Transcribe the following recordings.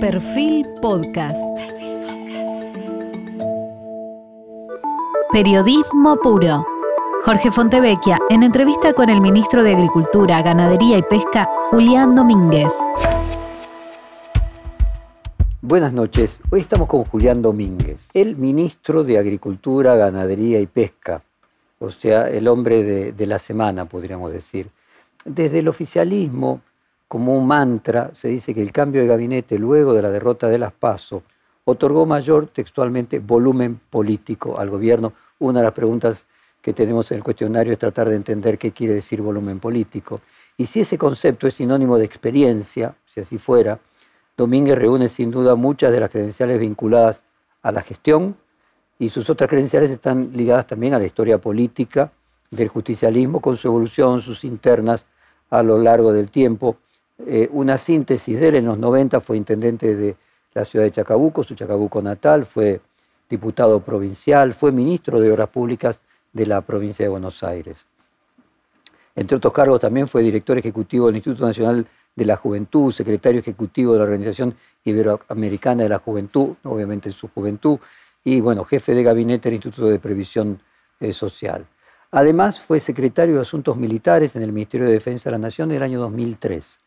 Perfil Podcast. Periodismo puro. Jorge Fontevecchia, en entrevista con el ministro de Agricultura, Ganadería y Pesca, Julián Domínguez. Buenas noches. Hoy estamos con Julián Domínguez, el ministro de Agricultura, Ganadería y Pesca, o sea, el hombre de, de la semana, podríamos decir. Desde el oficialismo como un mantra, se dice que el cambio de gabinete luego de la derrota de las PASO otorgó mayor textualmente volumen político al gobierno. Una de las preguntas que tenemos en el cuestionario es tratar de entender qué quiere decir volumen político. Y si ese concepto es sinónimo de experiencia, si así fuera, Domínguez reúne sin duda muchas de las credenciales vinculadas a la gestión y sus otras credenciales están ligadas también a la historia política del justicialismo con su evolución, sus internas a lo largo del tiempo eh, una síntesis de él. En los 90 fue intendente de la ciudad de Chacabuco, su Chacabuco natal, fue diputado provincial, fue ministro de Obras Públicas de la provincia de Buenos Aires. Entre otros cargos también fue director ejecutivo del Instituto Nacional de la Juventud, secretario ejecutivo de la Organización Iberoamericana de la Juventud, obviamente en su juventud, y bueno, jefe de gabinete del Instituto de Previsión eh, Social. Además, fue secretario de Asuntos Militares en el Ministerio de Defensa de la Nación en el año 2003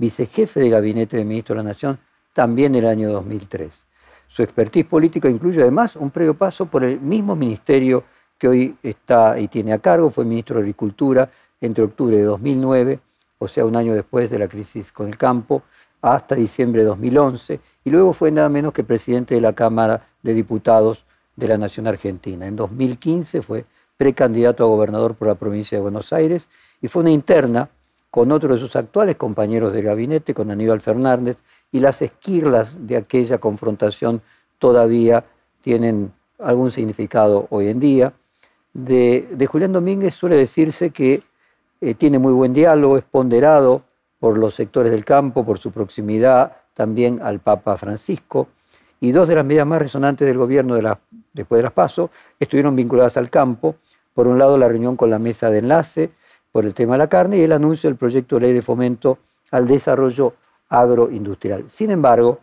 vicejefe de gabinete de ministro de la Nación, también en el año 2003. Su expertise política incluye además un previo paso por el mismo ministerio que hoy está y tiene a cargo, fue ministro de Agricultura entre octubre de 2009, o sea, un año después de la crisis con el campo, hasta diciembre de 2011, y luego fue nada menos que presidente de la Cámara de Diputados de la Nación Argentina. En 2015 fue precandidato a gobernador por la provincia de Buenos Aires y fue una interna con otro de sus actuales compañeros de gabinete, con Aníbal Fernández, y las esquirlas de aquella confrontación todavía tienen algún significado hoy en día. De, Julián Domínguez suele decirse que eh, tiene muy buen diálogo, es ponderado por los sectores del campo, por su proximidad también al Papa Francisco, y dos de las medidas más resonantes del gobierno de después de las PASO estuvieron vinculadas al campo. Por un lado, la reunión con la mesa de enlace, por el tema de la carne y el anuncio del proyecto de ley de fomento al desarrollo agroindustrial. Sin embargo,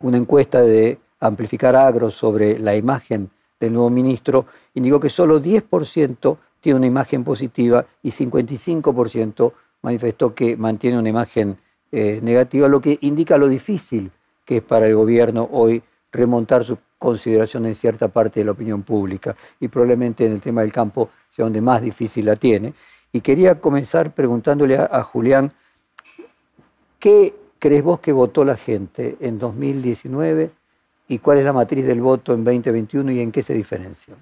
una encuesta de Amplificar Agro sobre la imagen del nuevo ministro indicó que solo 10% tiene una imagen positiva y 55% manifestó que mantiene una imagen eh, negativa, lo que indica lo difícil que es para el gobierno hoy remontar su consideración en cierta parte de la opinión pública y probablemente en el tema del campo sea donde más difícil la tiene. Y quería comenzar preguntándole a, Julián, ¿qué crees vos que votó la gente en 2019 y cuál es la matriz del voto en 2021 y en qué se diferencia?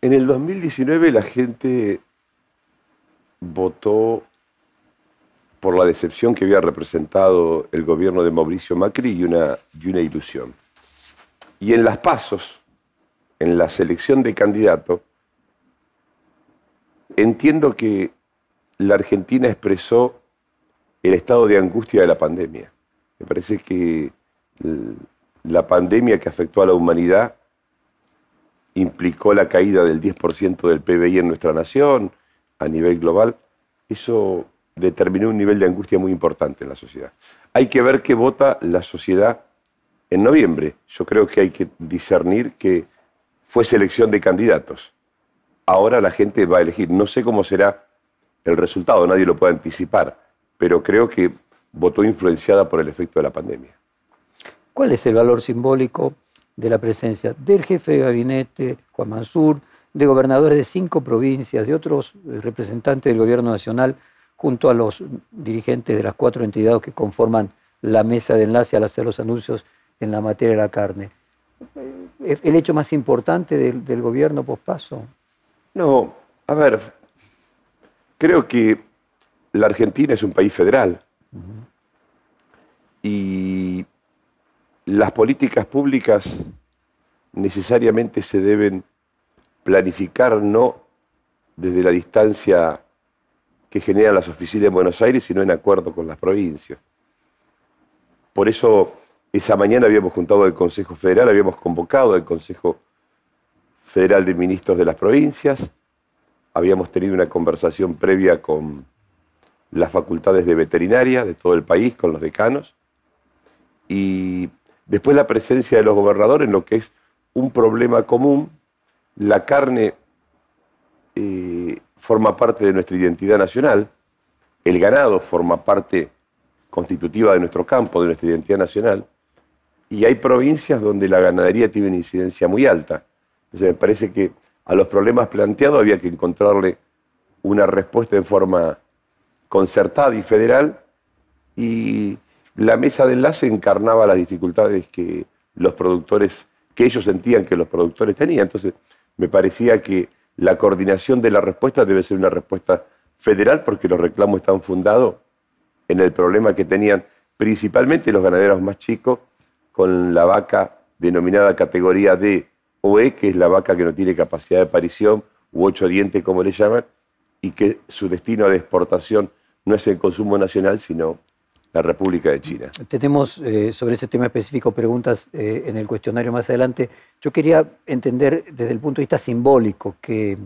En el 2019 la gente votó por la decepción que había representado el gobierno de Mauricio Macri y una, y una ilusión. Y en las pasos, en la selección de candidatos, Entiendo que la Argentina expresó el estado de angustia de la pandemia. Me parece que la pandemia que afectó a la humanidad implicó la caída del 10% del PBI en nuestra nación a nivel global. Eso determinó un nivel de angustia muy importante en la sociedad. Hay que ver qué vota la sociedad en noviembre. Yo creo que hay que discernir que fue selección de candidatos ahora la gente va a elegir. No sé cómo será el resultado, nadie lo puede anticipar, pero creo que votó influenciada por el efecto de la pandemia. ¿Cuál es el valor simbólico de la presencia del jefe de gabinete, Juan Mansur, de gobernadores de cinco provincias, de otros representantes del gobierno nacional, junto a los dirigentes de las cuatro entidades que conforman la mesa de enlace al hacer los anuncios en la materia de la carne? ¿El hecho más importante del, del gobierno pospaso? No, a ver, creo que la Argentina es un país federal y las políticas públicas necesariamente se deben planificar no desde la distancia que generan las oficinas de Buenos Aires, sino en acuerdo con las provincias. Por eso, esa mañana habíamos juntado el Consejo Federal, habíamos convocado al Consejo Federal de Ministros de las Provincias. Habíamos tenido una conversación previa con las facultades de veterinaria de todo el país, con los decanos. y después la presencia de los gobernadores en lo que es un problema común. La carne eh, forma parte de nuestra identidad nacional, el ganado forma parte constitutiva de nuestro campo, de nuestra identidad nacional, y hay provincias donde la ganadería tiene una incidencia muy alta. Entonces me parece que a los problemas planteados había que encontrarle una respuesta en forma concertada y federal, y la mesa de enlace encarnaba las dificultades que los productores, que ellos sentían que los productores tenían. Entonces me parecía que la coordinación de la respuesta debe ser una respuesta federal porque los reclamos están fundados en el problema que tenían principalmente los ganaderos más chicos con la vaca denominada categoría D o E, que es la vaca que no tiene capacidad de aparición, u ocho dientes como le llaman, y que su destino de exportación no es el consumo nacional, sino la República de China. Tenemos eh, sobre ese tema específico preguntas eh, en el cuestionario más adelante. Yo quería entender desde el punto de vista simbólico qué,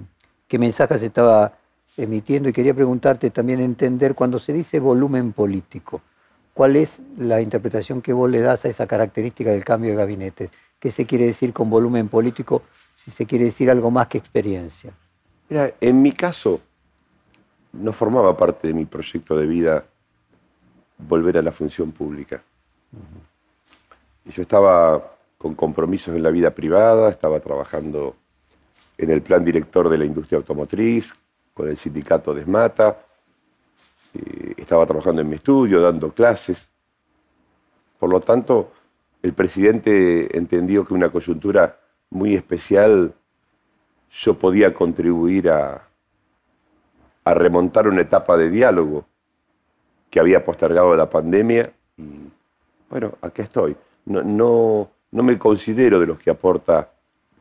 qué mensaje se estaba emitiendo y quería preguntarte también entender cuando se dice volumen político. ¿Cuál es la interpretación que vos le das a esa característica del cambio de gabinete? ¿Qué se quiere decir con volumen político si se quiere decir algo más que experiencia? Mira, en mi caso, no formaba parte de mi proyecto de vida volver a la función pública. Yo estaba con compromisos en la vida privada, estaba trabajando en el plan director de la industria automotriz, con el sindicato Desmata, eh, estaba trabajando en mi estudio, dando clases. Por lo tanto, el presidente entendió que una coyuntura muy especial yo podía contribuir a, remontar una etapa de diálogo que había postergado la pandemia y bueno, aquí estoy. No, no, no me considero de los que aporta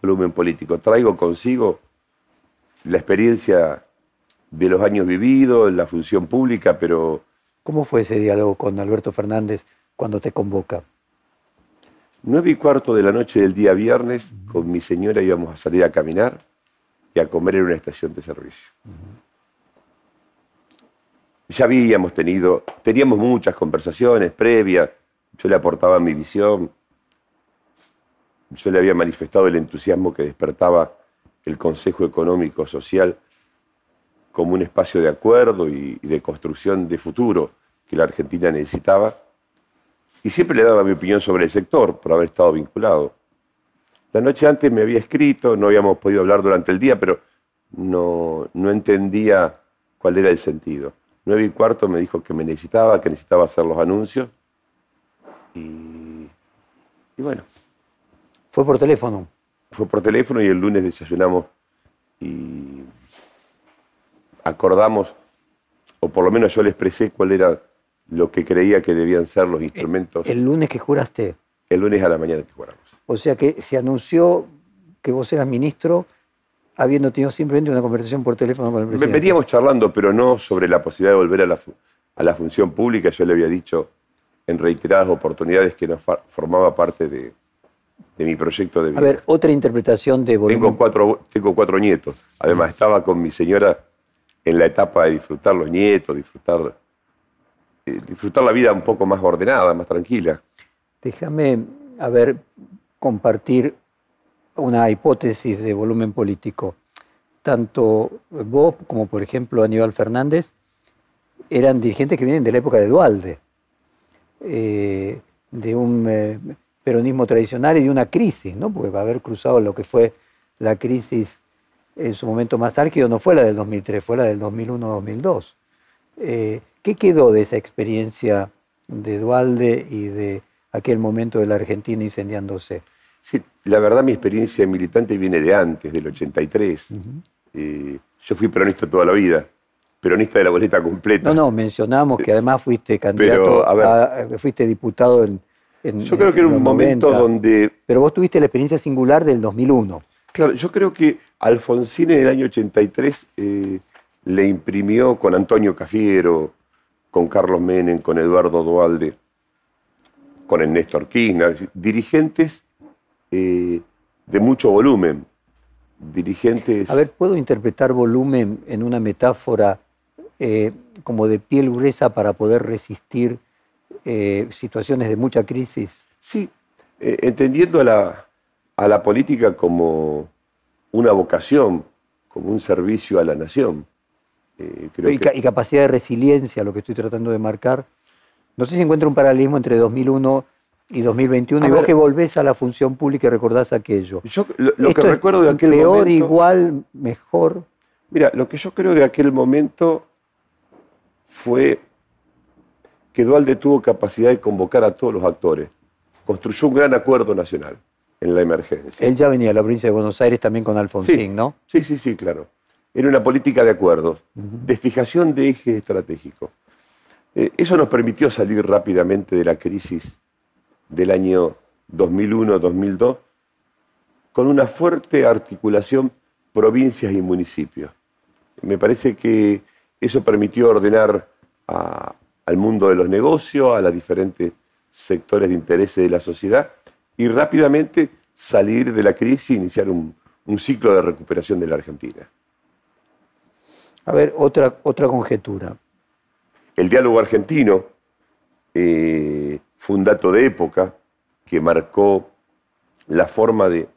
volumen político. Traigo consigo la experiencia de los años vividos, la función pública, pero... ¿Cómo fue ese diálogo con Alberto Fernández cuando te convoca? Nueve y cuarto de la noche del día viernes, con mi señora íbamos a salir a caminar y a comer en una estación de servicio. Ya habíamos tenido, teníamos muchas conversaciones previas, yo le aportaba mi visión, yo le había manifestado el entusiasmo que despertaba el Consejo Económico Social como un espacio de acuerdo y, de construcción de futuro que la Argentina necesitaba. Y siempre le daba mi opinión sobre el sector por haber estado vinculado. La noche antes me había escrito, no habíamos podido hablar durante el día, pero no, no entendía cuál era el sentido. Nueve y cuarto me dijo que me necesitaba, que necesitaba hacer los anuncios. Y, y bueno. ¿Fue por teléfono? Fue por teléfono y el lunes desayunamos y acordamos, o por lo menos yo le expresé cuál era lo que creía que debían ser los instrumentos. ¿El, lunes que juraste? El lunes a la mañana que juramos. O sea que se anunció que vos eras ministro habiendo tenido simplemente una conversación por teléfono con el presidente. Veníamos charlando, pero no sobre la posibilidad de volver a la, a la función pública. Yo le había dicho en reiteradas oportunidades que no formaba parte de, de mi proyecto de vida. A ver, otra interpretación de volumen. Tengo cuatro, tengo cuatro nietos. Además, estaba con mi señora en la etapa de disfrutar los nietos, disfrutar, disfrutar la vida un poco más ordenada, más tranquila. Déjame, a ver, compartir una hipótesis de volumen político. Tanto vos como, por ejemplo, Aníbal Fernández eran dirigentes que vienen de la época de Dualde, eh, de un eh, peronismo tradicional y de una crisis, ¿no? porque va a haber cruzado lo que fue la crisis en su momento más álgido no fue la del 2003, fue la del 2001-2002. Eh, ¿Qué quedó de esa experiencia de Dualde y de aquel momento de la Argentina incendiándose? Sí, la verdad mi experiencia militante viene de antes, del 83. Eh, yo fui peronista toda la vida, peronista de la boleta completa. No, no, mencionamos que además fuiste candidato, fuiste diputado en, Yo creo que era un momento donde... Pero vos tuviste la experiencia singular del 2001. Claro, yo creo que Alfonsín en el año 83 eh, le imprimió con Antonio Cafiero, con Carlos Menem, con Eduardo Dualde, con el Néstor Kirchner, dirigentes eh, de mucho volumen, dirigentes... A ver, ¿puedo interpretar volumen en una metáfora eh, como de piel gruesa para poder resistir eh, situaciones de mucha crisis? Sí, entendiendo a la, a la política como una vocación, como un servicio a la nación. Eh, y, y, capacidad de resiliencia, lo que estoy tratando de marcar. No sé si encuentra un paralelismo entre 2001 y 2021, y vos que volvés a la función pública y recordás aquello. Yo lo, que recuerdo de aquel peor, momento... igual, mejor. Mira, lo que yo creo de aquel momento fue que Dualde tuvo capacidad de convocar a todos los actores. Construyó un gran acuerdo nacional en la emergencia. Él ya venía a la provincia de Buenos Aires también con Alfonsín, ¿no? Sí, sí, sí, claro. Era una política de acuerdos, de fijación de eje estratégico. Eh, eso nos permitió salir rápidamente de la crisis del año 2001-2002 con una fuerte articulación provincias y municipios. Me parece que eso permitió ordenar al mundo de los negocios, a los diferentes sectores de interés de la sociedad y rápidamente salir de la crisis e iniciar un, ciclo de recuperación de la Argentina. A ver, otra, otra conjetura. El diálogo argentino eh, fue un dato de época que marcó la forma de,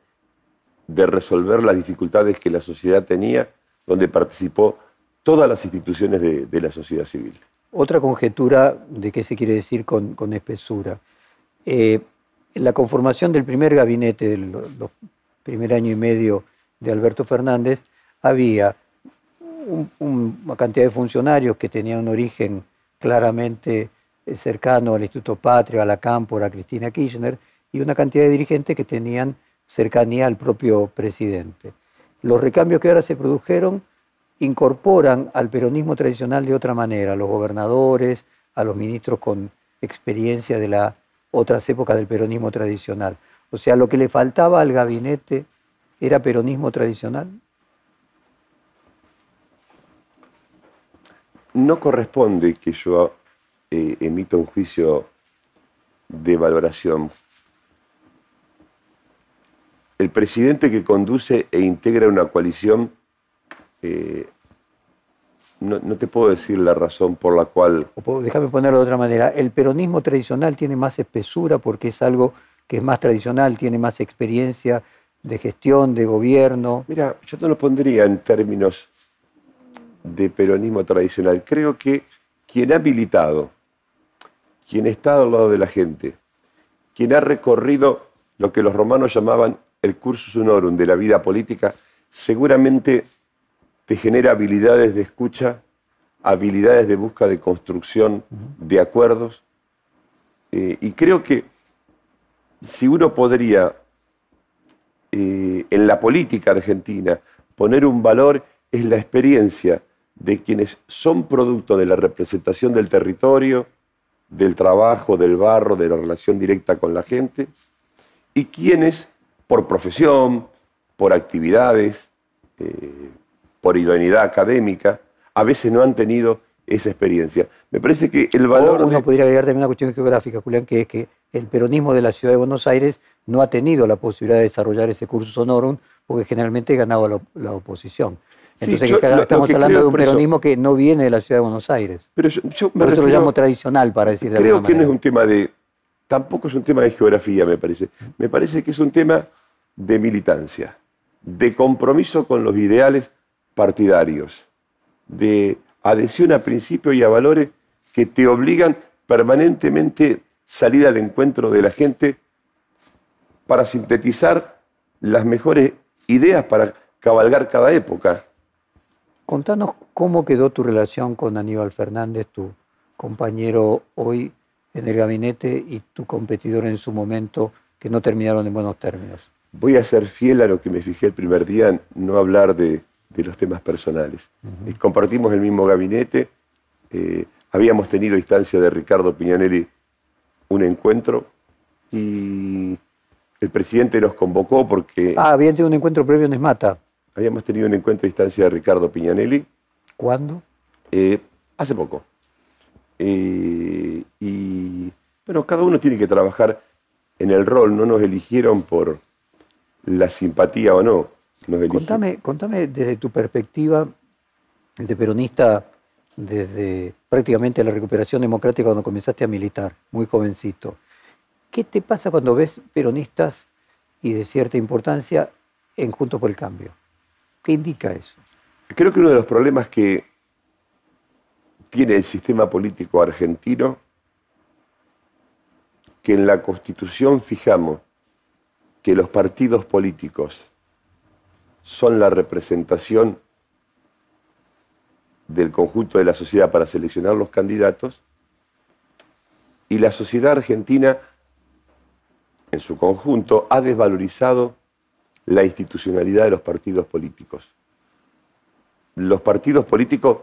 de resolver las dificultades que la sociedad tenía, donde participó todas las instituciones de, la sociedad civil. Otra conjetura de qué se quiere decir con, espesura. Eh, la conformación del primer gabinete, del primer año y medio de Alberto Fernández, había una cantidad de funcionarios que tenían un origen claramente eh, cercano al Instituto Patria, a la Cámpora, a Cristina Kirchner, y una cantidad de dirigentes que tenían cercanía al propio presidente. Los recambios que ahora se produjeron incorporan al peronismo tradicional de otra manera, a los gobernadores, a los ministros con experiencia de las otras épocas del peronismo tradicional. O sea, lo que le faltaba al gabinete era peronismo tradicional. No corresponde que yo eh, emita un juicio de valoración. El presidente que conduce e integra una coalición, eh, no, te puedo decir la razón por la cual... déjame ponerlo de otra manera. El peronismo tradicional tiene más espesura porque es algo que es más tradicional, tiene más experiencia de gestión, de gobierno. Mira, yo te lo pondría en términos de peronismo tradicional. Creo que quien ha militado quien está al lado de la gente, quien ha recorrido lo que los romanos llamaban el cursus honorum de la vida política, seguramente te genera habilidades de escucha, habilidades de busca de construcción de acuerdos. Eh, y creo que si uno podría eh, en la política argentina poner un valor es la experiencia de quienes son producto de la representación del territorio, del trabajo, del barro, de la relación directa con la gente, y quienes, por profesión, por actividades, eh, por idoneidad académica, a veces no han tenido esa experiencia. Me parece que el valor... uno podría agregar también una cuestión geográfica, Julián, que es que el peronismo de la ciudad de Buenos Aires no ha tenido la posibilidad de desarrollar ese curso sonorum porque generalmente ganaba la, la oposición. Entonces estamos hablando de un peronismo que no viene de la ciudad de Buenos Aires. Pero yo, por eso lo llamo tradicional, para decir de Creo que no es un tema de... Tampoco es un tema de geografía, me parece. Me parece que es un tema de militancia, de compromiso con los ideales partidarios, de adhesión a principios y a valores que te obligan permanentemente salir al encuentro de la gente para sintetizar las mejores ideas para cabalgar cada época. Contanos cómo quedó tu relación con Aníbal Fernández, tu compañero hoy en el gabinete y tu competidor en su momento, que no terminaron en buenos términos. Voy a ser fiel a lo que me fijé el primer día, no hablar de, los temas personales. Compartimos el mismo gabinete, eh, habíamos tenido a instancia de Ricardo Piñanelli un encuentro y el presidente nos convocó porque... Ah, habían tenido un encuentro previo en Esmata. Habíamos tenido un encuentro a distancia de Ricardo Piñanelli. ¿Cuándo? Eh, hace poco. Eh, y bueno, cada uno tiene que trabajar en el rol, no nos eligieron por la simpatía o no. contame, contame desde tu perspectiva de peronista desde prácticamente la recuperación democrática cuando comenzaste a militar, muy jovencito. ¿Qué te pasa cuando ves peronistas y de cierta importancia en Juntos por el Cambio? ¿Qué indica eso? Creo que uno de los problemas que tiene el sistema político argentino, que en la Constitución fijamos que los partidos políticos son la representación del conjunto de la sociedad para seleccionar los candidatos, y la sociedad argentina en su conjunto ha desvalorizado la institucionalidad de los partidos políticos. Los partidos políticos,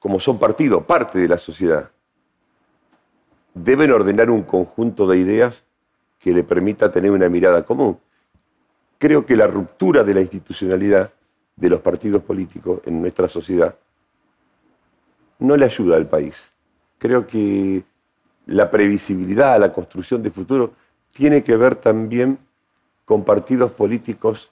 como son partidos, parte de la sociedad, deben ordenar un conjunto de ideas que le permita tener una mirada común. Creo que la ruptura de la institucionalidad de los partidos políticos en nuestra sociedad no le ayuda al país. Creo que la previsibilidad, la construcción de futuro, tiene que ver también con partidos políticos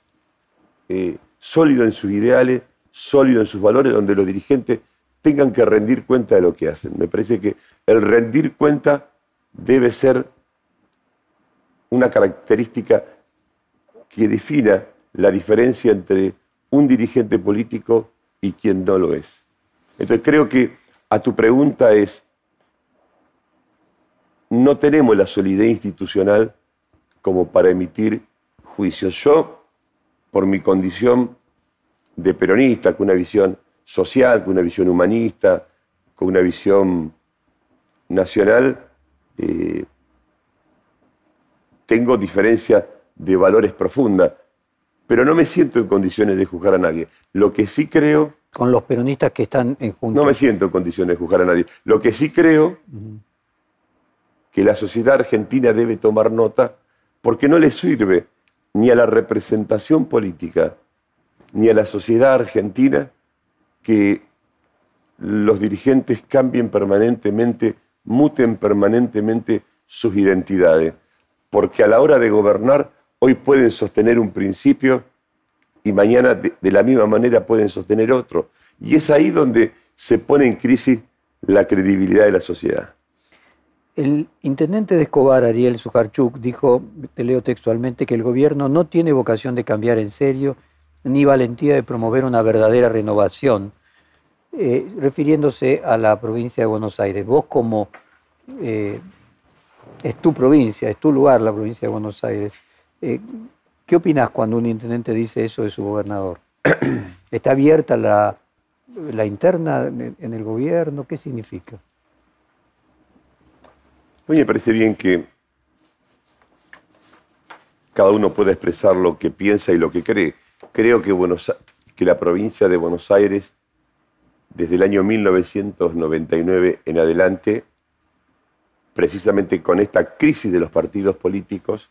eh, sólidos en sus ideales, sólidos en sus valores, donde los dirigentes tengan que rendir cuenta de lo que hacen. Me parece que el rendir cuenta debe ser una característica que defina la diferencia entre un dirigente político y quien no lo es. Entonces creo que a tu pregunta es, no tenemos la solidez institucional como para emitir juicios. Yo, por mi condición de peronista, con una visión social, con una visión humanista, con una visión nacional, eh, tengo diferencias de valores profundas, pero no me siento en condiciones de juzgar a nadie. Lo que sí creo... Con los peronistas que están en junta. No me siento en condiciones de juzgar a nadie. Lo que sí creo que la sociedad argentina debe tomar nota porque no le sirve ni a la representación política ni a la sociedad argentina que los dirigentes cambien permanentemente, muten permanentemente sus identidades, porque a la hora de gobernar hoy pueden sostener un principio y mañana de, la misma manera pueden sostener otro. Y es ahí donde se pone en crisis la credibilidad de la sociedad. El intendente de Escobar, Ariel Sujarchuk, dijo, te leo textualmente, que el gobierno no tiene vocación de cambiar en serio ni valentía de promover una verdadera renovación, eh, refiriéndose a la provincia de Buenos Aires. Vos como eh, es tu provincia, es tu lugar la provincia de Buenos Aires. Eh, ¿Qué opinas cuando un intendente dice eso de su gobernador? ¿Está abierta la, interna en el gobierno? ¿Qué significa? A mí me parece bien que cada uno pueda expresar lo que piensa y lo que cree. Creo que, que la provincia de Buenos Aires, desde el año 1999 en adelante, precisamente con esta crisis de los partidos políticos,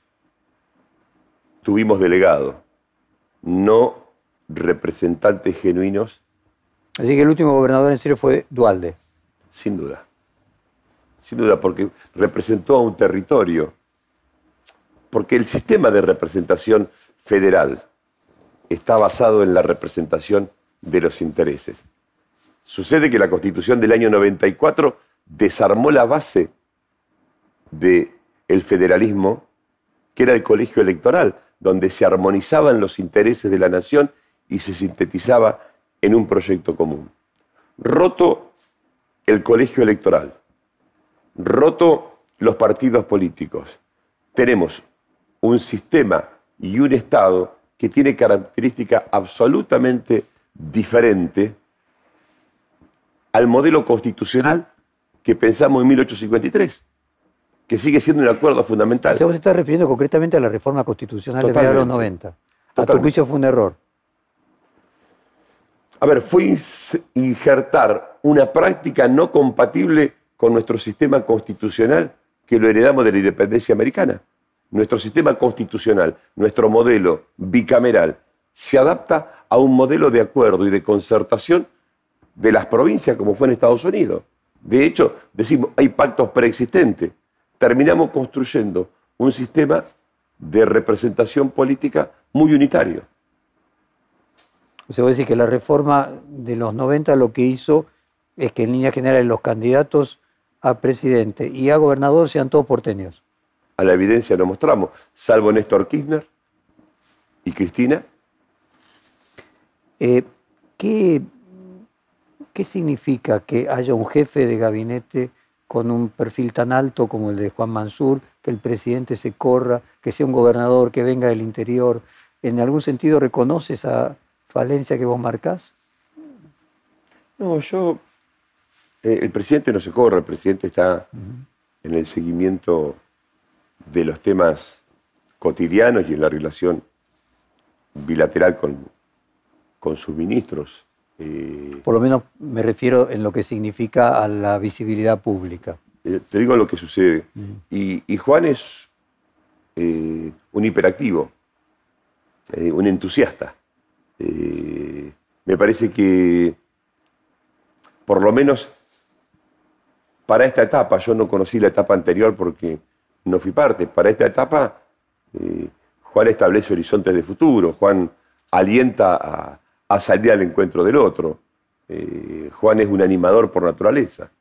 tuvimos delegados, no representantes genuinos. Así que el último gobernador en serio fue Dualde. Sin duda. Sin duda, porque representó a un territorio. Porque el sistema de representación federal está basado en la representación de los intereses. Sucede que la constitución del año 94 desarmó la base del federalismo, que era el colegio electoral, donde se armonizaban los intereses de la nación y se sintetizaba en un proyecto común. Roto el colegio electoral, roto los partidos políticos, tenemos un sistema y un Estado que tiene características absolutamente diferentes al modelo constitucional que pensamos en 1853 que sigue siendo un acuerdo fundamental. O sea, vos estás refiriendo concretamente a la reforma constitucional de los 90. A tu juicio fue un error. A ver, fue injertar una práctica no compatible con nuestro sistema constitucional que lo heredamos de la independencia americana. Nuestro sistema constitucional, nuestro modelo bicameral, se adapta a un modelo de acuerdo y de concertación de las provincias como fue en Estados Unidos. De hecho, decimos, hay pactos preexistentes terminamos construyendo un sistema de representación política muy unitario. O sea, vos decís que la reforma de los 90 lo que hizo es que en líneas generales los candidatos a presidente y a gobernador sean todos porteños. A la evidencia lo mostramos, salvo Néstor Kirchner y Cristina. Eh, ¿qué, ¿Qué significa que haya un jefe de gabinete con un perfil tan alto como el de Juan Mansur, que el presidente se corra, que sea un gobernador que venga del interior? ¿En algún sentido reconoce esa falencia que vos marcás? No, yo. Eh, el presidente no se corre, el presidente está en el seguimiento de los temas cotidianos y en la relación bilateral con, con sus ministros. Eh, Por lo menos me refiero en lo que significa a la visibilidad pública. eh, te digo lo que sucede. Y, y Juan es eh, un hiperactivo, un entusiasta. Me parece que, por lo menos para esta etapa, yo no conocí la etapa anterior porque no fui parte, para esta etapa eh, Juan establece horizontes de futuro, Juan alienta a, salir al encuentro del otro, Eh, Juan es un animador por naturaleza.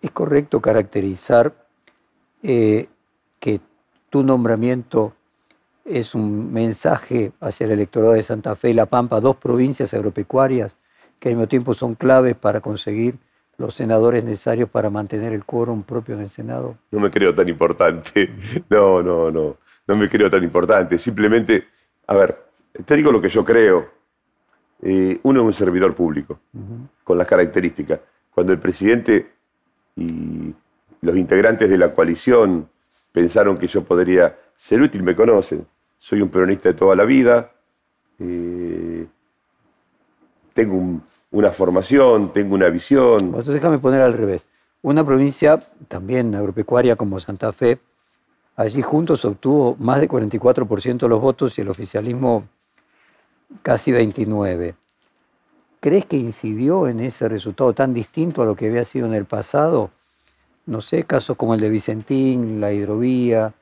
¿Es correcto caracterizar eh, que tu nombramiento es un mensaje hacia el electorado de Santa Fe y La Pampa, dos provincias agropecuarias que al mismo tiempo son claves para conseguir los senadores necesarios para mantener el quórum propio en el Senado? No me creo tan importante. No, no, no. No me creo tan importante. Simplemente, a ver, te digo lo que yo creo. Eh, uno es un servidor público, con las características. Cuando el presidente y los integrantes de la coalición pensaron que yo podría ser útil, me conocen. Soy un peronista de toda la vida. eh, tengo un- una formación, tengo una visión. Entonces déjame poner al revés. Una provincia también agropecuaria como Santa Fe, allí juntos obtuvo más de 44% de los votos y el oficialismo casi 29%. ¿Crees que incidió en ese resultado tan distinto a lo que había sido en el pasado? No sé, casos como el de Vicentín, la hidrovía,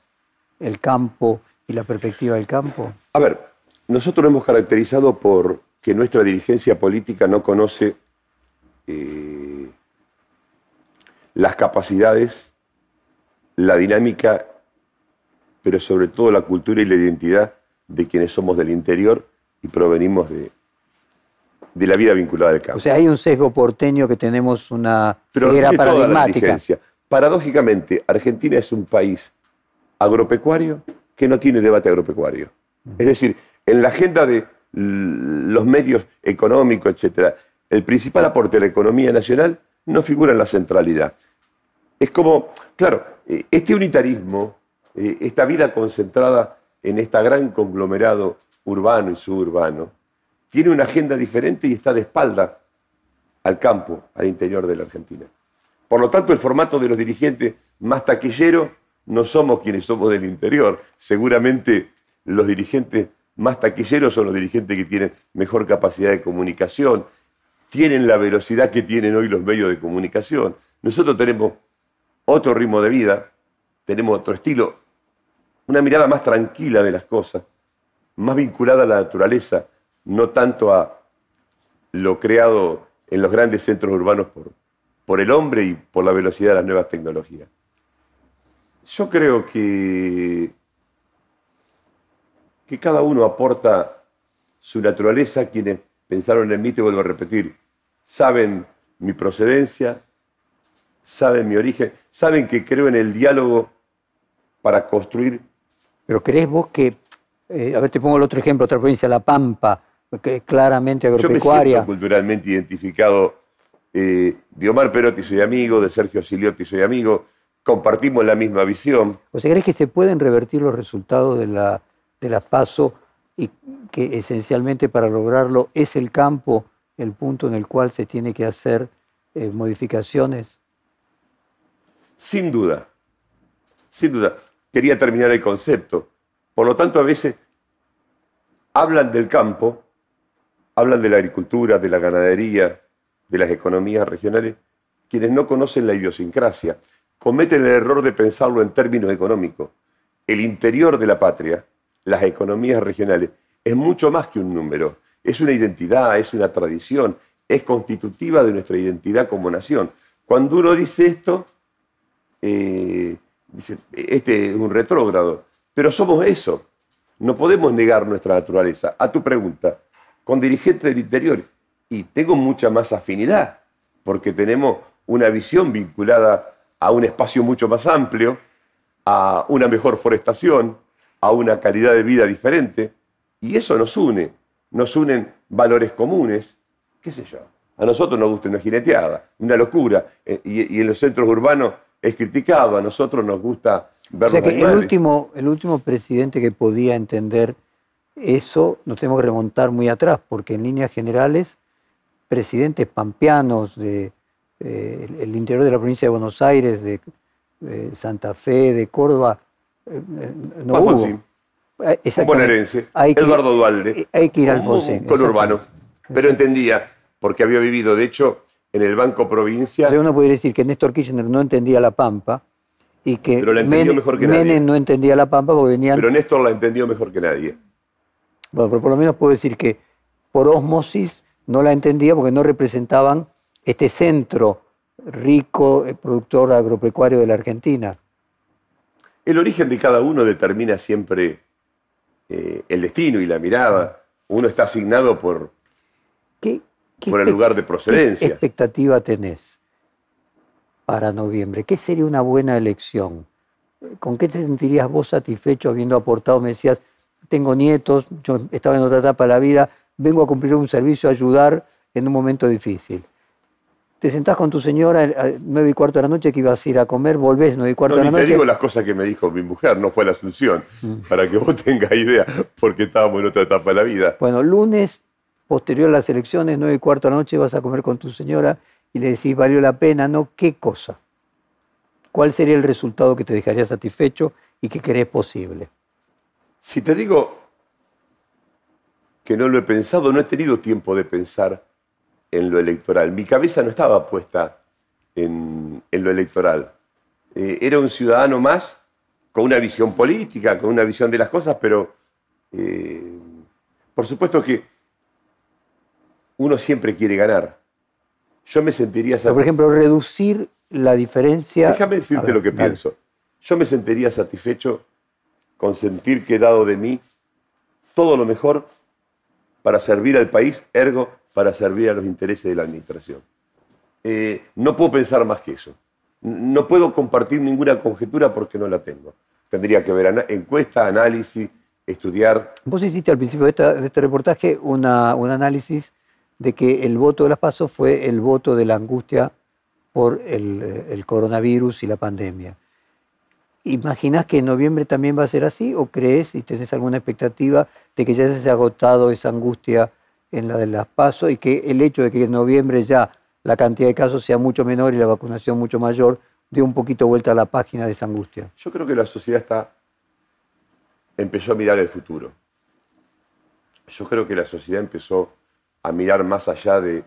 el campo y la perspectiva del campo. A ver, nosotros nos hemos caracterizado por que nuestra dirigencia política no conoce eh, las capacidades, la dinámica, pero sobre todo la cultura y la identidad de quienes somos del interior y provenimos de, de la vida vinculada al campo. O sea, hay un sesgo porteño que tenemos una Pero ceguera paradigmática. Paradójicamente, Argentina es un país agropecuario que no tiene debate agropecuario. Es decir, en la agenda de los medios económicos, etcétera, el principal aporte a la economía nacional no figura en la centralidad. Es como, claro, eh, este unitarismo, eh, esta vida concentrada en este gran conglomerado urbano y suburbano, tiene una agenda diferente y está de espalda al campo, al interior de la Argentina. Por lo tanto, el formato de los dirigentes más taquilleros no somos quienes somos del interior. Seguramente los dirigentes más taquilleros son los dirigentes que tienen mejor capacidad de comunicación, tienen la velocidad que tienen hoy los medios de comunicación. Nosotros tenemos otro ritmo de vida, tenemos otro estilo, una mirada más tranquila de las cosas, más vinculada a la naturaleza, no tanto a lo creado en los grandes centros urbanos por, por el hombre y por la velocidad de las nuevas tecnologías. Yo creo que, que cada uno aporta su naturaleza, quienes pensaron en mí, te vuelvo a repetir, saben mi procedencia, saben mi origen, saben que creo en el diálogo para construir Pero ¿crees vos que, eh, a ver, te pongo el otro ejemplo, otra provincia, La Pampa, que es claramente Yo me agropecuaria? siento culturalmente identificado eh, de Omar Perotti, soy amigo, de Sergio Siliotti, soy amigo, compartimos la misma visión. O sea, ¿crees que se pueden revertir los resultados de la, de la PASO y que esencialmente para lograrlo es el campo el punto en el cual se tiene que hacer eh, modificaciones? Sin duda, sin duda. Quería terminar el concepto. Por lo tanto, a veces hablan del campo, hablan de la agricultura, de la ganadería, de las economías regionales, quienes no conocen la idiosincrasia. Cometen el error de pensarlo en términos económicos. El interior de la patria, las economías regionales, es mucho más que un número. Es una identidad, es una tradición, es constitutiva de nuestra identidad como nación. Cuando uno dice esto, eh, dice, este es un retrógrado, pero somos eso. No podemos negar nuestra naturaleza. A tu pregunta, con dirigentes del interior, y tengo mucha más afinidad, porque tenemos una visión vinculada a un espacio mucho más amplio, a una mejor forestación, a una calidad de vida diferente, y eso nos une, nos unen valores comunes, qué sé yo. A nosotros nos gusta una jineteada, una locura, eh, y, en los centros urbanos es criticado, a nosotros nos gusta ver o sea que el último, el último presidente que podía entender eso, nos tenemos que remontar muy atrás, porque en líneas generales, presidentes pampeanos del de, eh, el interior de la provincia de Buenos Aires, de Santa Fe, de Córdoba, eh, no hubo. Un bonaerense, Eduardo Dualde. Hay que ir al Alfonsín. Con Urbano. Pero entendía porque había vivido, de hecho, en el Banco Provincia. O uno podría decir que Néstor Kirchner no entendía la Pampa y que, Pero la entendió mejor que Menem no entendía la Pampa porque venían. Pero Néstor la entendió mejor que nadie. Bueno, pero por lo menos puedo decir que por osmosis no la entendía porque no representaban este centro rico eh, productor agropecuario de la Argentina. El origen de cada uno determina siempre eh, el destino y la mirada. Uno está asignado por, ¿Qué, por el lugar de procedencia. ¿Qué expectativa tenés para noviembre? ¿Qué sería una buena elección? ¿Con qué te sentirías vos satisfecho habiendo aportado? Me decías, tengo nietos, yo estaba en otra etapa de la vida, vengo a cumplir un servicio, a ayudar en un momento difícil. Te sentás con tu señora a nueve y cuarto de la noche que ibas a ir a comer, volvés nueve y cuarto de la noche. te digo las cosas que me dijo mi mujer, no fue la Asunción, mm. para que vos tengas idea, porque estábamos en otra etapa de la vida. Bueno, lunes posterior a las elecciones, nueve y cuarto de la noche, vas a comer con tu señora y le decís, valió la pena, ¿no? ¿Qué cosa? ¿Cuál sería el resultado que te dejaría satisfecho y que crees posible? Si te digo que no lo he pensado, no he tenido tiempo de pensar en lo electoral. Mi cabeza no estaba puesta en, lo electoral. Eh, era un ciudadano más con una visión política, con una visión de las cosas, pero eh, por supuesto que uno siempre quiere ganar. Yo me sentiría satisfecho. Por ejemplo, reducir la diferencia. Déjame decirte lo que pienso. Yo me sentiría satisfecho con sentir que he dado de mí todo lo mejor para servir al país, ergo para servir a los intereses de la administración. Eh, no puedo pensar más que eso. No puedo compartir ninguna conjetura porque no la tengo. Tendría que ver encuesta, análisis, estudiar. Vos hiciste al principio de, este reportaje un análisis de que el voto de las pasos fue el voto de la angustia por el, coronavirus y la pandemia. ¿Imaginás que en noviembre también va a ser así o crees y tenés alguna expectativa de que ya se haya agotado esa angustia en la de las pasos y que el hecho de que en noviembre ya la cantidad de casos sea mucho menor y la vacunación mucho mayor dé un poquito vuelta a la página de esa angustia? Yo creo que la sociedad está empezó a mirar el futuro. Yo creo que la sociedad empezó a mirar más allá de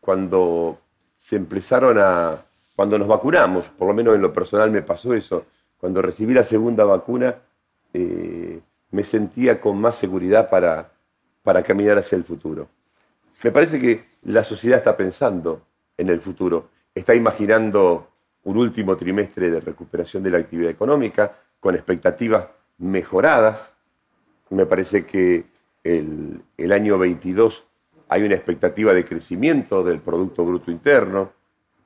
cuando se empezaron a, cuando nos vacunamos, por lo menos en lo personal me pasó eso, cuando recibí la segunda vacuna eh, me sentía con más seguridad para, para caminar hacia el futuro. Me parece que la sociedad está pensando en el futuro, está imaginando un último trimestre de recuperación de la actividad económica con expectativas mejoradas. Me parece que el, el año 22 hay una expectativa de crecimiento del Producto Bruto Interno.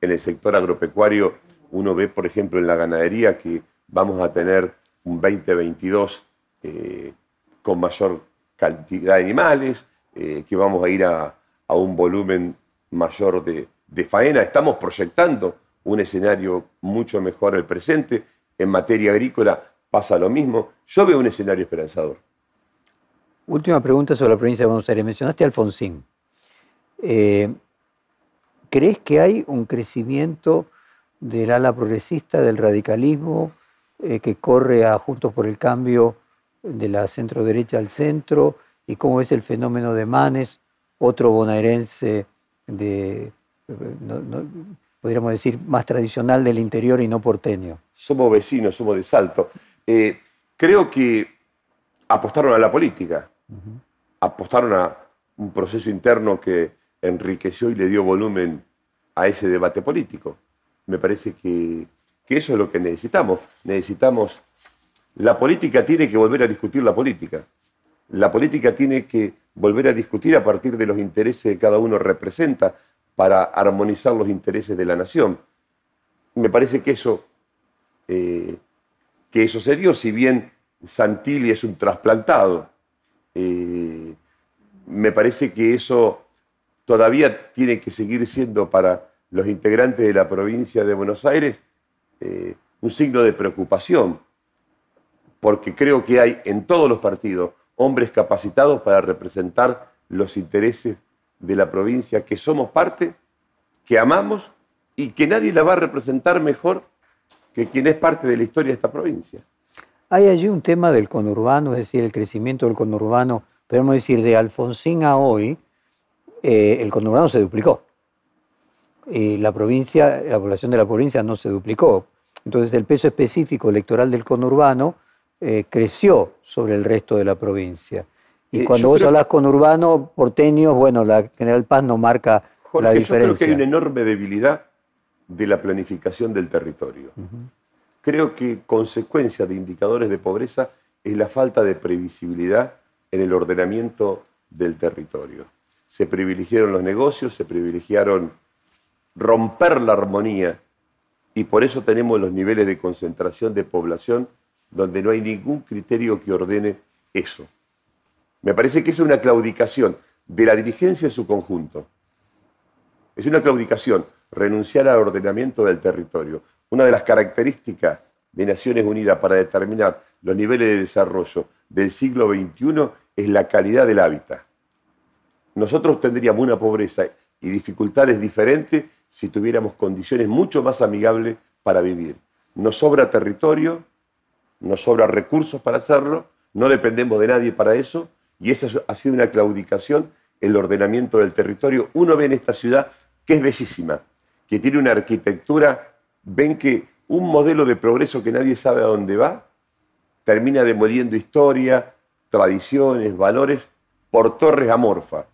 En el sector agropecuario uno ve, por ejemplo, en la ganadería que vamos a tener un 2022 eh, con mayor cantidad de animales, eh, que vamos a ir a, un volumen mayor de, de, faena. Estamos proyectando un escenario mucho mejor al presente. En materia agrícola pasa lo mismo. Yo veo un escenario esperanzador. Última pregunta sobre la provincia de Buenos Aires. Mencionaste a Alfonsín. Eh, ¿Crees que hay un crecimiento del ala progresista, del radicalismo, eh, que corre a Juntos por el Cambio de la centro derecha al centro? ¿Y cómo es el fenómeno de Manes, otro bonaerense de, podríamos decir, más tradicional del interior y no porteño? Somos vecinos, somos de Salto. Eh, creo que apostaron a la política, apostaron a un proceso interno que enriqueció y le dio volumen a ese debate político. Me parece que, que eso es lo que necesitamos. Necesitamos, la política tiene que volver a discutir la política. La política tiene que volver a discutir a partir de los intereses que cada uno representa para armonizar los intereses de la nación. Me parece que eso, eh, que eso se dio, si bien Santilli es un trasplantado, eh, me parece que eso todavía tiene que seguir siendo para los integrantes de la provincia de Buenos Aires eh, un signo de preocupación, porque creo que hay en todos los partidos hombres capacitados para representar los intereses de la provincia que somos parte, que amamos y que nadie la va a representar mejor que quien es parte de la historia de esta provincia. Hay allí un tema del conurbano, es decir, el crecimiento del conurbano, podemos decir, de Alfonsín a hoy, eh, el conurbano se duplicó. Y la provincia, la población de la provincia no se duplicó. Entonces el peso específico electoral del conurbano eh, creció sobre el resto de la provincia. Y eh, cuando vos hablas conurbano, porteños, bueno, la General Paz no marca la diferencia. Yo creo que hay una enorme debilidad de la planificación del territorio. Creo que consecuencia de indicadores de pobreza es la falta de previsibilidad en el ordenamiento del territorio. Se privilegiaron los negocios, se privilegiaron romper la armonía y por eso tenemos los niveles de concentración de población donde no hay ningún criterio que ordene eso. Me parece que es una claudicación de la dirigencia en su conjunto. Es una claudicación renunciar al ordenamiento del territorio. Una de las características de Naciones Unidas para determinar los niveles de desarrollo del siglo XXI es la calidad del hábitat. Nosotros tendríamos una pobreza y dificultades diferentes si tuviéramos condiciones mucho más amigables para vivir. Nos sobra territorio, nos sobra recursos para hacerlo, no dependemos de nadie para eso, y esa ha sido una claudicación el ordenamiento del territorio. Uno ve en esta ciudad que es bellísima, que tiene una arquitectura, ven que un modelo de progreso que nadie sabe a dónde va, termina demoliendo historia, tradiciones, valores, por torres amorfas,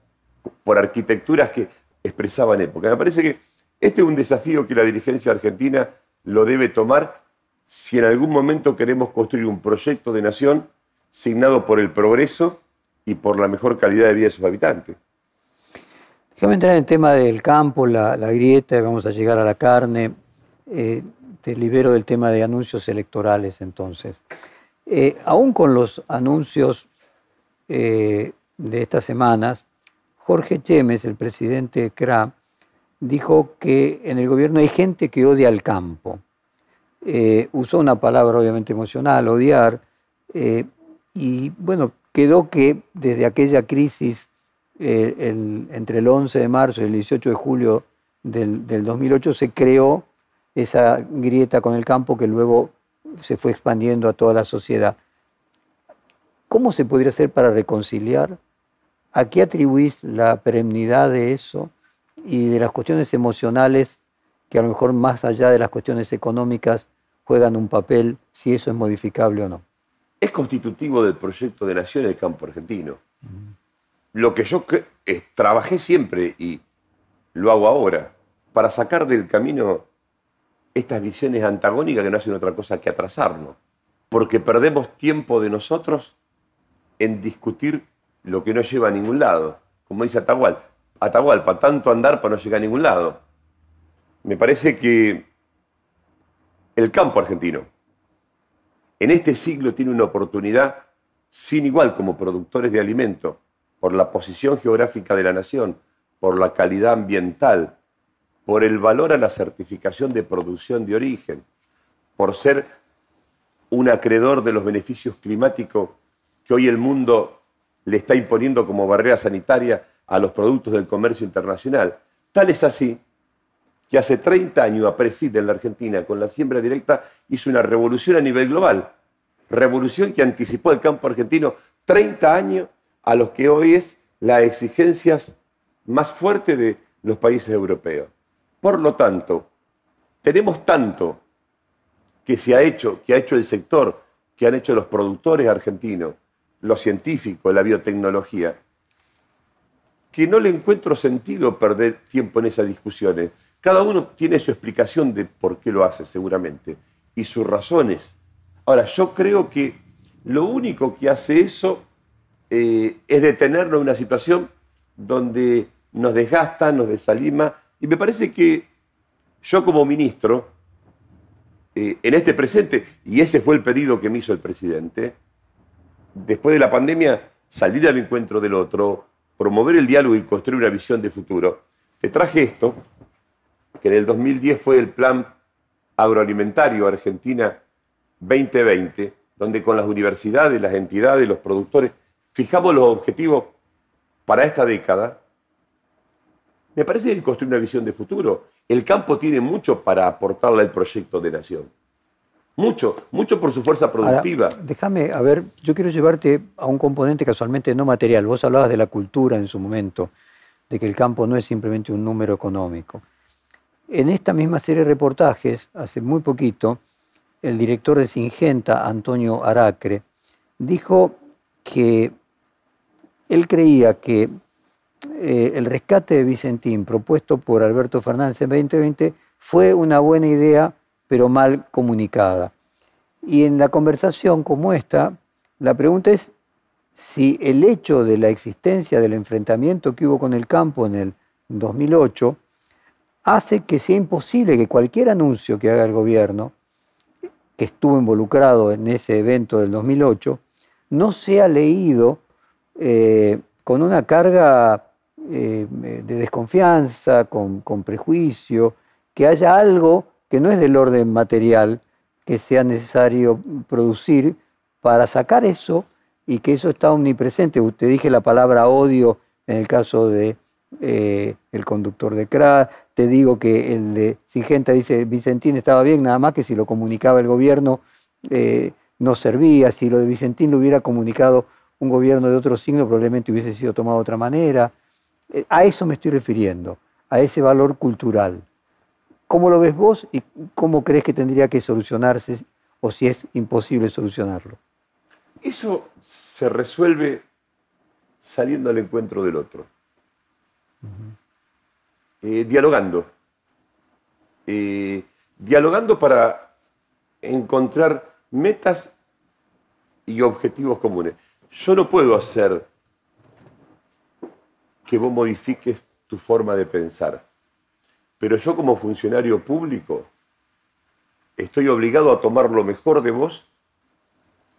por arquitecturas que expresaban época. Me parece que este es un desafío que la dirigencia argentina lo debe tomar si en algún momento queremos construir un proyecto de nación signado por el progreso y por la mejor calidad de vida de sus habitantes. Déjame entrar en el tema del campo, la, grieta, vamos a llegar a la carne. Eh, te libero del tema de anuncios electorales entonces. Eh, aún con los anuncios eh, de estas semanas, Jorge Chemes, el presidente de CRA, dijo que en el gobierno hay gente que odia al campo. Usó una palabra obviamente emocional, odiar, y bueno, quedó que desde aquella crisis eh, entre el 11 de marzo y el 18 de julio del, 2008 se creó esa grieta con el campo que luego se fue expandiendo a toda la sociedad. ¿Cómo se podría hacer para reconciliar? ¿A qué atribuís la perennidad de eso y de las cuestiones emocionales que a lo mejor más allá de las cuestiones económicas juegan un papel si eso es modificable o no? es constitutivo del proyecto de nación del campo argentino. Lo que yo trabajé siempre y lo hago ahora, para sacar del camino estas visiones antagónicas que no hacen otra cosa que atrasarnos, porque perdemos tiempo de nosotros en discutir lo que no lleva a ningún lado, como dice Atahualpa, Atahualpa, tanto andar para no llegar a ningún lado. Me parece que el campo argentino, en este siglo tiene una oportunidad sin igual como productores de alimentos, por la posición geográfica de la nación, por la calidad ambiental, por el valor a la certificación de producción de origen, por ser un acreedor de los beneficios climáticos que hoy el mundo le está imponiendo como barrera sanitaria a los productos del comercio internacional. Tal es así que hace 30 años APRESID en la Argentina con la siembra directa hizo una revolución a nivel global. Revolución que anticipó el campo argentino 30 años a los que hoy es las exigencias más fuertes de los países europeos. Por lo tanto, tenemos tanto que se ha hecho, que ha hecho el sector, que han hecho los productores argentinos, los científicos, la biotecnología, que no le encuentro sentido perder tiempo en esas discusiones. Cada uno tiene su explicación de por qué lo hace, seguramente, y sus razones. Ahora, yo creo que lo único que hace eso eh, es detenernos en una situación donde nos desgasta, nos desalima, y me parece que yo como ministro, eh, en este presente, y ese fue el pedido que me hizo el presidente, después de la pandemia, salir al encuentro del otro, promover el diálogo y construir una visión de futuro, te traje esto, que en el 2010 fue el Plan Agroalimentario Argentina 2020, donde con las universidades, las entidades, los productores, fijamos los objetivos para esta década. Me parece que construir una visión de futuro. El campo tiene mucho para aportarle al proyecto de nación. Mucho, mucho por su fuerza productiva. déjame, a ver, yo quiero llevarte a un componente casualmente no material. Vos hablabas de la cultura en su momento, de que el campo no es simplemente un número económico. En esta misma serie de reportajes, hace muy poquito, el director de Singenta, Antonio Aracre, dijo que él creía que eh, el rescate de Vicentín propuesto por Alberto Fernández en 2020 fue una buena idea pero mal comunicada. Y en la conversación como esta, la pregunta es si el hecho de la existencia del enfrentamiento que hubo con el campo en el 2008 hace que sea imposible que cualquier anuncio que haga el gobierno, que estuvo involucrado en ese evento del 2008, no sea leído eh, con una carga eh, de desconfianza, con, prejuicio, que haya algo que no es del orden material que sea necesario producir para sacar eso y que eso está omnipresente. Usted dije la palabra odio en el caso de eh, el conductor de CRA, te digo que el de Singenta dice Vicentín estaba bien, nada más que si lo comunicaba el gobierno eh, no servía, si lo de Vicentín lo hubiera comunicado un gobierno de otro signo probablemente hubiese sido tomado de otra manera. Eh, a eso me estoy refiriendo, a ese valor cultural. ¿Cómo lo ves vos y cómo crees que tendría que solucionarse o si es imposible solucionarlo? Eso se resuelve saliendo al encuentro del otro, eh, dialogando, eh, dialogando para encontrar metas y objetivos comunes. Yo no puedo hacer que vos modifiques tu forma de pensar pero yo como funcionario público estoy obligado a tomar lo mejor de vos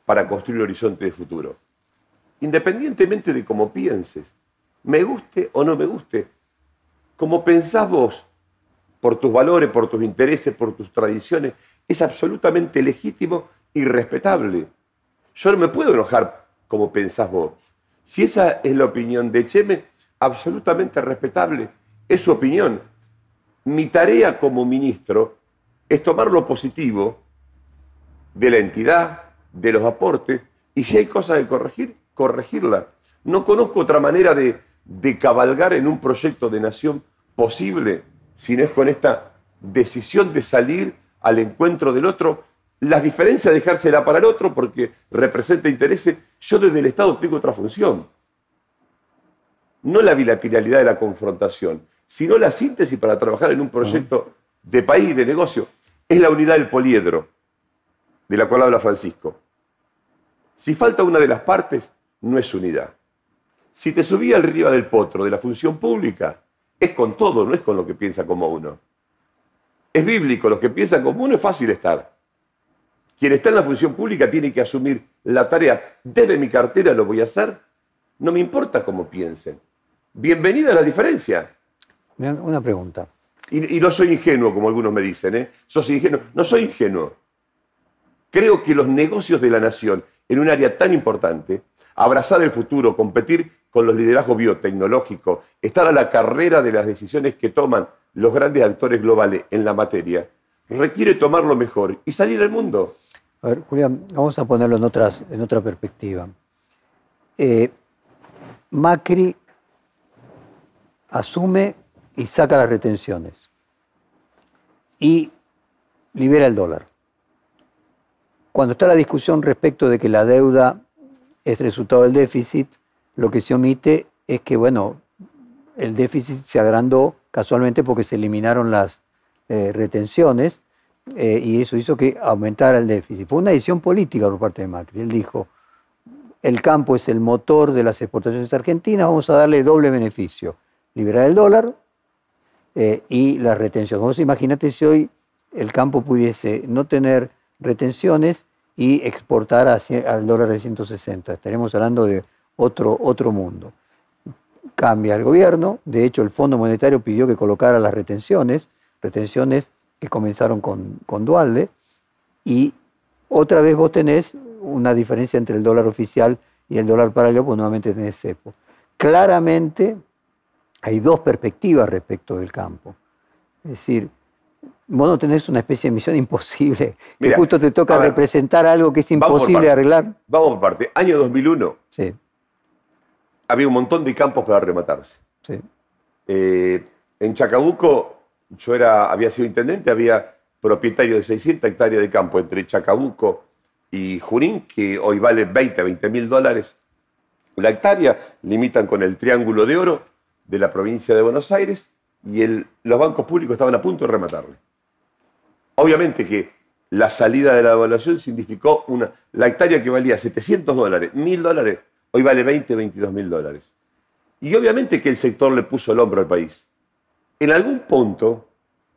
para construir un horizonte de futuro. Independientemente de cómo pienses, me guste o no me guste, como pensás vos, por tus valores, por tus intereses, por tus tradiciones, es absolutamente legítimo y respetable. Yo no me puedo enojar como pensás vos. Si esa es la opinión de Cheme, absolutamente respetable, es su opinión mi tarea como ministro es tomar lo positivo de la entidad, de los aportes, y si hay cosas que corregir, corregirla. No conozco otra manera de, de cabalgar en un proyecto de nación posible, si no es con esta decisión de salir al encuentro del otro, las diferencias dejársela para el otro porque representa intereses. Yo desde el Estado tengo otra función. No la bilateralidad de la confrontación sino la síntesis para trabajar en un proyecto de país y de negocio. Es la unidad del poliedro, de la cual habla Francisco. Si falta una de las partes, no es unidad. Si te subí arriba del potro de la función pública, es con todo, no es con lo que piensa como uno. Es bíblico, lo que piensa como uno es fácil estar. Quien está en la función pública tiene que asumir la tarea. Desde mi cartera lo voy a hacer. No me importa cómo piensen. Bienvenida a la diferencia. Una pregunta. Y, no soy ingenuo, como algunos me dicen, ¿eh? Sos ingenuo. No soy ingenuo. Creo que los negocios de la nación, en un área tan importante, abrazar el futuro, competir con los liderazgos biotecnológicos, estar a la carrera de las decisiones que toman los grandes actores globales en la materia, requiere tomar lo mejor y salir al mundo. A ver, Julián, vamos a ponerlo en otra perspectiva. Eh, Macri asume y saca las retenciones y libera el dólar. Cuando está la discusión respecto de que la deuda es resultado del déficit, lo que se omite es que, bueno, el déficit se agrandó casualmente porque se eliminaron las eh, retenciones eh, y eso hizo que aumentara el déficit. Fue una decisión política por parte de Macri. Él dijo, el campo es el motor de las exportaciones argentinas, vamos a darle doble beneficio, liberar el dólar eh, y las retenciones. Vos imagínate si hoy el campo pudiese no tener retenciones y exportar al dólar de 160. Estaremos hablando de otro, otro mundo. Cambia el gobierno, de hecho el Fondo Monetario pidió que colocara las retenciones, retenciones que comenzaron con, con Dualde, y otra vez vos tenés una diferencia entre el dólar oficial y el dólar paralelo, pues nuevamente tenés CEPO. Claramente hay dos perspectivas respecto del campo. Es decir, vos no tenés una especie de misión imposible, que justo te toca representar algo que es imposible arreglar. Vamos por parte. Año 2001. Sí. Había un montón de campos para rematarse. Sí. Eh, en Chacabuco, yo era, había sido intendente, había propietario de 600 hectáreas de campo entre Chacabuco y Junín, que hoy vale 20, 20 mil dólares la hectárea, limitan con el Triángulo de Oro de la provincia de Buenos Aires y los bancos públicos estaban a punto de rematarle. Obviamente que la salida de la devaluación significó una, la hectárea que valía 700 dólares, 1000 dólares, hoy vale 20, 22 mil dólares. Y obviamente que el sector le puso el hombro al país. En algún punto,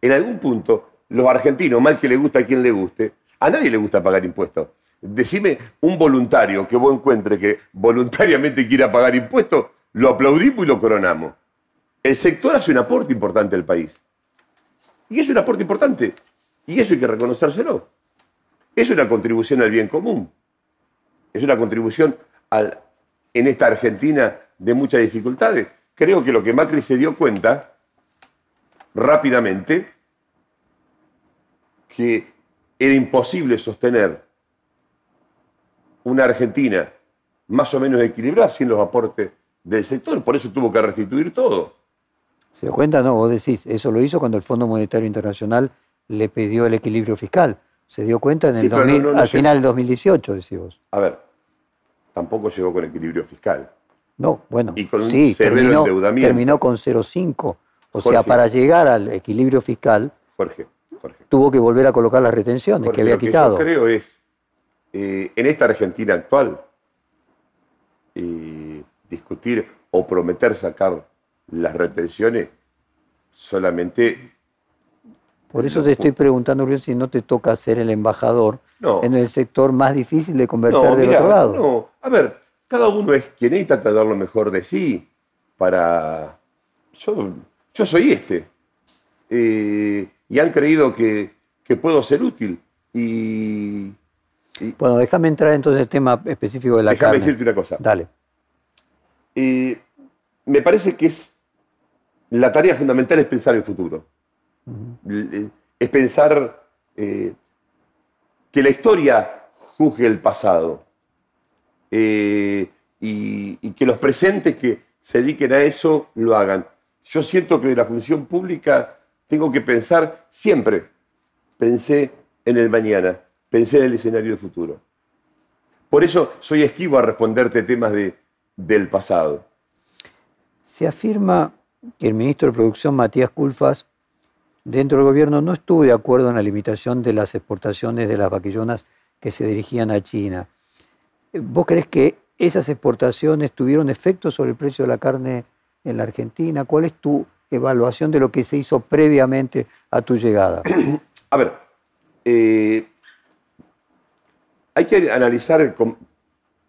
en algún punto, los argentinos, mal que le gusta a quien le guste, a nadie le gusta pagar impuestos. Decime un voluntario que vos encuentre que voluntariamente quiera pagar impuestos, lo aplaudimos y lo coronamos. El sector hace un aporte importante al país. Y es un aporte importante. Y eso hay que reconocérselo. Es una contribución al bien común. Es una contribución al, en esta Argentina de muchas dificultades. Creo que lo que Macri se dio cuenta rápidamente que era imposible sostener una Argentina más o menos equilibrada sin los aportes del sector. Por eso tuvo que restituir todo. ¿Se dio cuenta? No, vos decís, eso lo hizo cuando el Fondo Monetario Internacional le pidió el equilibrio fiscal. Se dio cuenta en el al final del 2018, decís vos. A ver, tampoco llegó con equilibrio fiscal. No, bueno, y con un sí, terminó, terminó con 0,5. O sea, para llegar al equilibrio fiscal, Jorge, tuvo que volver a colocar las retenciones que había quitado. Lo que yo creo es, eh, en esta Argentina actual, eh, discutir o prometer sacar las retenciones solamente por eso te estoy preguntando, si no te toca ser el embajador en el sector más difícil de conversar del otro lado. No, a ver, cada uno es quien y trata de dar lo mejor de sí para... Yo, yo soy este. Eh, y han creído que, puedo ser útil. Y, Bueno, déjame entrar entonces en el tema específico de la déjame carne. decirte una cosa. Dale. Eh, me parece que es la tarea fundamental es pensar en el futuro. Es pensar eh, que la historia juzgue el pasado eh, y, que los presentes que se dediquen a eso lo hagan. Yo siento que de la función pública tengo que pensar siempre. Pensé en el mañana, pensé en el escenario del futuro. Por eso soy esquivo a responderte temas de, del pasado. Se afirma que el ministro de Producción, Matías Culfas, dentro del gobierno no estuvo de acuerdo en la limitación de las exportaciones de las vaquillonas que se dirigían a China. ¿Vos crees que esas exportaciones tuvieron efecto sobre el precio de la carne en la Argentina? ¿Cuál es tu evaluación de lo que se hizo previamente a tu llegada? A ver, eh, hay que analizar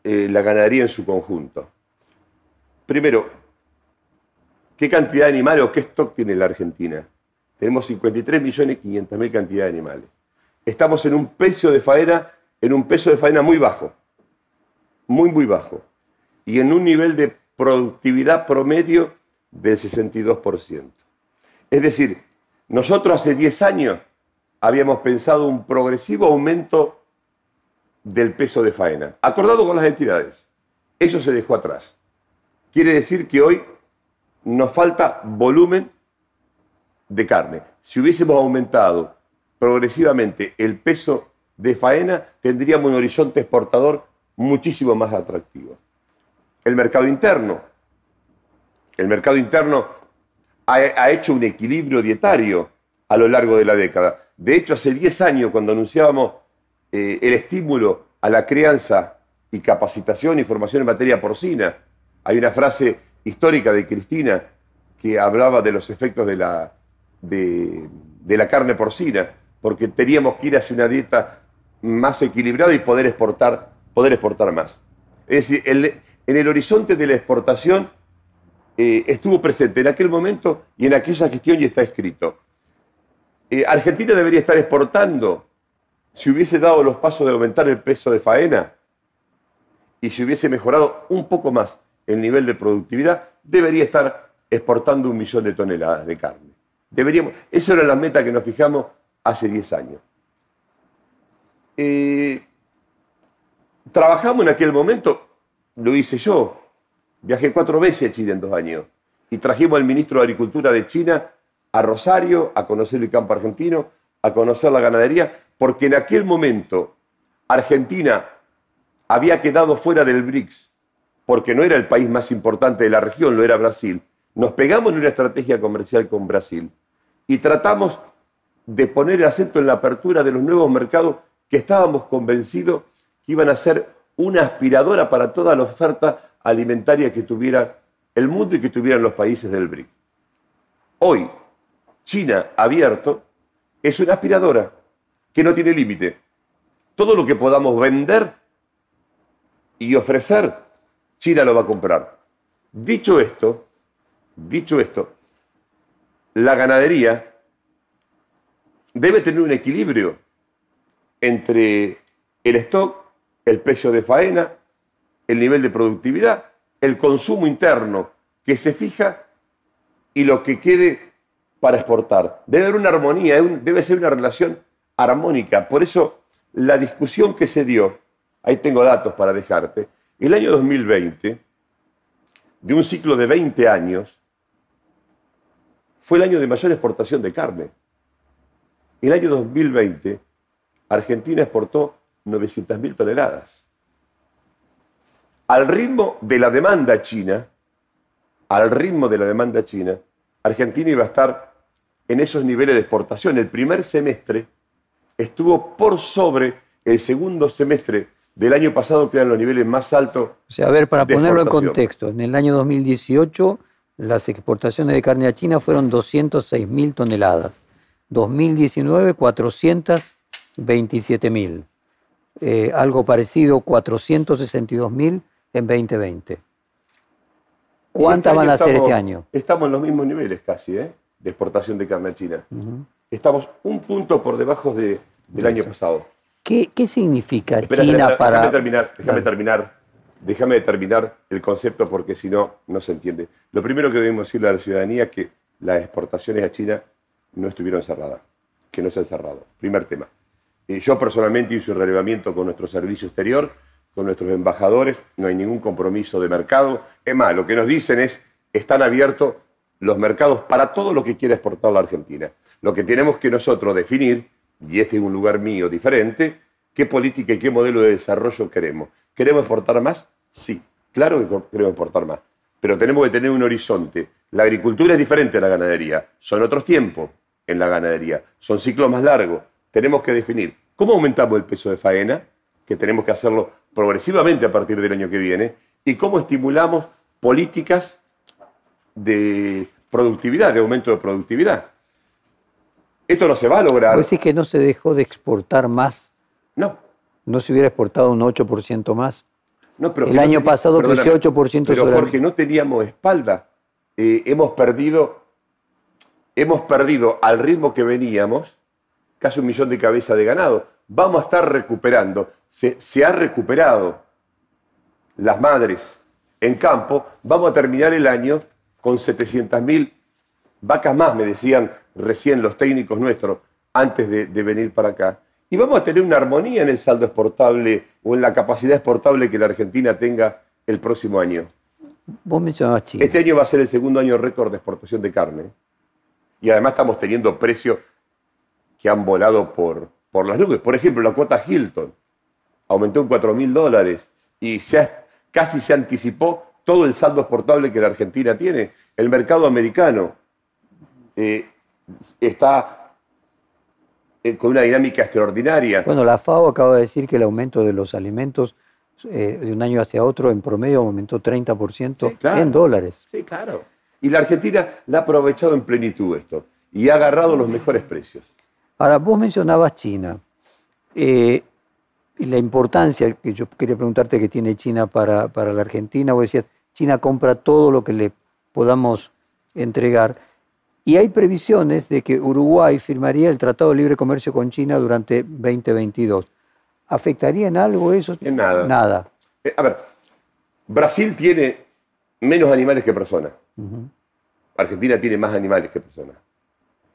eh, la ganadería en su conjunto. Primero, ¿qué cantidad de animales o qué stock tiene la Argentina? Tenemos 53 millones 500 mil cantidad de animales. Estamos en un peso de faena, en un peso de faena muy bajo, muy, muy bajo. Y en un nivel de productividad promedio del 62%. Es decir, nosotros hace 10 años habíamos pensado un progresivo aumento del peso de faena, acordado con las entidades. Eso se dejó atrás. Quiere decir que hoy nos falta volumen de carne. Si hubiésemos aumentado progresivamente el peso de faena, tendríamos un horizonte exportador muchísimo más atractivo. El mercado interno. El mercado interno ha, hecho un equilibrio dietario a lo largo de la década. De hecho, hace 10 años, cuando anunciábamos eh, el estímulo a la crianza y capacitación y formación en materia porcina, hay una frase histórica de Cristina que hablaba de los efectos de la, de, la carne porcina, porque teníamos que ir hacia una dieta más equilibrada y poder exportar, poder exportar más. Es decir, en el horizonte de la exportación eh, estuvo presente en aquel momento y en aquella gestión y está escrito. Eh, Argentina debería estar exportando si hubiese dado los pasos de aumentar el peso de faena y si hubiese mejorado un poco más el nivel de productividad, debería estar exportando un millón de toneladas de carne. Deberíamos, era la meta que nos fijamos hace 10 años. Eh, trabajamos en aquel momento, lo hice yo, Viajé cuatro veces a Chile en dos años y trajimos al ministro de Agricultura de China a Rosario a conocer el campo argentino, a conocer la ganadería, porque en aquel momento Argentina había quedado fuera del BRICS, porque no era el país más importante de la región, lo era Brasil. Nos pegamos en una estrategia comercial con Brasil y tratamos de poner el acento en la apertura de los nuevos mercados que estábamos convencidos que iban a ser una aspiradora para toda la oferta alimentaria que tuviera el mundo y que tuvieran los países del BRIC. Hoy, China abierto es una aspiradora que no tiene límite. Todo lo que podamos vender y ofrecer, China lo va a comprar. Dicho esto, dicho esto, la ganadería debe tener un equilibrio entre el stock, el precio de faena, el nivel de productividad, el consumo interno que se fija y lo que quede para exportar. Debe haber una armonía, debe ser una relación armónica. Por eso la discusión que se dio, ahí tengo datos para dejarte, el año 2020, de un ciclo de 20 años, fue el año de mayor exportación de carne. El año 2020, Argentina exportó 900.000 toneladas al ritmo de la demanda china, al ritmo de la demanda china, Argentina iba a estar en esos niveles de exportación. El primer semestre estuvo por sobre el segundo semestre del año pasado, que eran los niveles más altos. O sea, a ver, para ponerlo en contexto, en el año 2018 las exportaciones de carne a China fueron 206 mil toneladas. 2019, 427 mil. Eh, algo parecido, 462 mil en 2020. ¿Cuántas este van a ser este año? Estamos en los mismos niveles casi, ¿eh? de exportación de carne a China. Estamos un punto por debajo del año pasado. ¿Qué, significa China para...? Déjame terminar, déjame terminar, déjame terminar el concepto porque si no, no se entiende. Lo primero que debemos decirle a la ciudadanía es que las exportaciones a China no estuvieron cerradas, que no se han cerrado. Primer tema. Eh, yo personalmente hice un relevamiento con nuestro servicio exterior con nuestros embajadores, no hay ningún compromiso de mercado. Es más, lo que nos dicen es, están abiertos los mercados para todo lo que quiera exportar la Argentina. Lo que tenemos que nosotros definir, y este es un lugar mío diferente, qué política y qué modelo de desarrollo queremos. ¿Queremos exportar más? Sí, claro que queremos exportar más, pero tenemos que tener un horizonte. La agricultura es diferente a la ganadería, son otros tiempos en la ganadería, son ciclos más largos. Tenemos que definir cómo aumentamos el peso de faena, que tenemos que hacerlo progresivamente a partir del año que viene, y cómo estimulamos políticas de productividad, de aumento de productividad. Esto no se va a lograr. ¿Vos decís que no se dejó de exportar más? No. ¿No se hubiera exportado un 8% más? No, pero el año pasado creció 8% Pero porque no teníamos espalda. Eh, hemos perdido, hemos perdido al ritmo que veníamos casi un millón de cabezas de ganado vamos a estar recuperando. Se, ha recuperado las madres en campo, vamos a terminar el año con 700.000 vacas más, me decían recién los técnicos nuestros antes de, venir para acá. Y vamos a tener una armonía en el saldo exportable o en la capacidad exportable que la Argentina tenga el próximo año. Vos mencionabas Chile. Este año va a ser el segundo año récord de exportación de carne. Y además estamos teniendo precios que han volado por, por las nubes. Por ejemplo, la cuota Hilton aumentó en 4 mil dólares y se casi se anticipó todo el saldo exportable que la Argentina tiene. El mercado americano eh, está con una dinámica extraordinaria. Bueno, la FAO acaba de decir que el aumento de los alimentos eh, de un año hacia otro en promedio aumentó 30% Sí, claro. en dólares. Sí, claro. Y la Argentina la ha aprovechado en plenitud esto y ha agarrado los mejores precios. Ahora, vos mencionabas China eh, y la importancia que yo quería preguntarte que tiene China para, para la Argentina. Vos decías, China compra todo lo que le podamos entregar. Y hay previsiones de que Uruguay firmaría el Tratado de Libre Comercio con China durante 2022. ¿Afectaría en algo eso? En nada. Nada. Eh, a ver, Brasil tiene menos animales que personas. Argentina tiene más animales que personas.